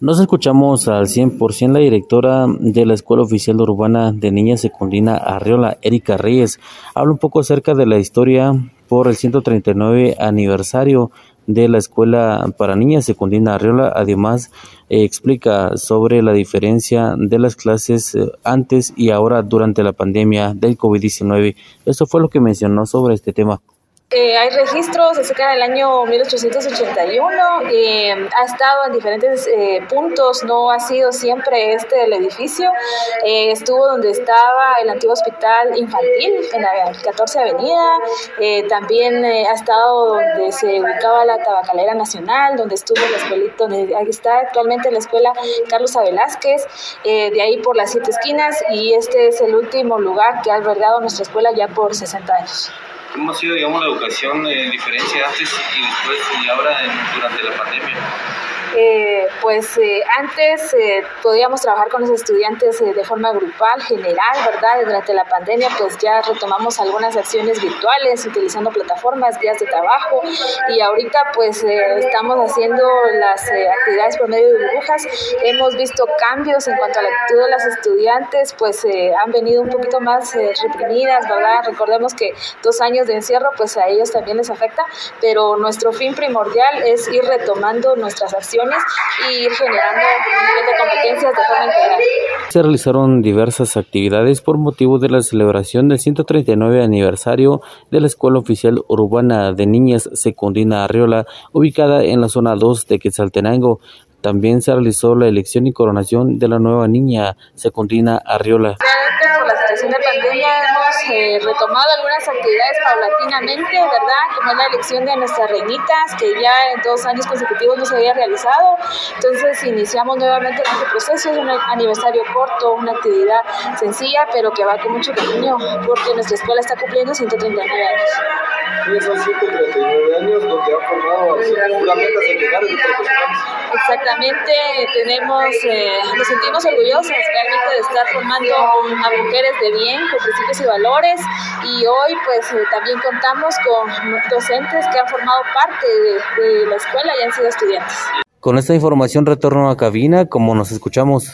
Nos escuchamos al 100% la directora de la Escuela Oficial Urbana de Niñas Secundina Arriola, Erika Reyes. Habla un poco acerca de la historia por el 139 aniversario de la Escuela para Niñas Secundina Arriola. Además, eh, explica sobre la diferencia de las clases eh, antes y ahora durante la pandemia del COVID-19. Eso fue lo que mencionó sobre este tema. Eh, hay registros acerca del año 1881, eh, ha estado en diferentes eh, puntos, no ha sido siempre este el edificio, eh, estuvo donde estaba el antiguo hospital infantil, en la 14 Avenida, también ha estado donde se ubicaba la tabacalera nacional, donde estuvo la escuelita, donde está actualmente la escuela Carlos A. Velázquez, de ahí por las siete esquinas, y este es el último lugar que ha albergado nuestra escuela ya por 60 años. ¿Cómo ha sido, digamos, la educación en diferencia antes y después y ahora durante la pandemia? Eh, pues eh, antes eh, podíamos trabajar con los estudiantes de forma grupal, general, ¿verdad? Durante la pandemia pues ya retomamos algunas acciones virtuales utilizando plataformas, guías de trabajo y ahorita pues estamos haciendo las actividades por medio de burbujas. Hemos visto cambios en cuanto a la actitud de las estudiantes, pues han venido un poquito más reprimidas, ¿verdad? Recordemos que dos años de encierro pues a ellos también les afecta, pero nuestro fin primordial es ir retomando nuestras acciones y ir generando competencias de forma. Se realizaron diversas actividades por motivo de la celebración del 139 aniversario de la Escuela Oficial Urbana de Niñas Secundina Arriola, ubicada en la zona 2 de Quetzaltenango. También se realizó la elección y coronación de la nueva niña Secundina Arriola situación de pandemia hemos eh, retomado algunas actividades paulatinamente, ¿verdad? Como es la elección de nuestras reinitas, que ya en dos años consecutivos no se había realizado. Entonces iniciamos nuevamente este proceso, es un aniversario corto, una actividad sencilla, pero que va con mucho cariño, porque nuestra escuela está cumpliendo 139 años. Esos 139 años donde han formado seguramente centenares de profesionales. Exactamente, tenemos, eh, nos sentimos orgullosos realmente de estar formando a mujeres de bien, con principios y valores, y hoy pues eh, también contamos con docentes que han formado parte de, de la escuela y han sido estudiantes. Con esta información retorno a cabina, como nos escuchamos.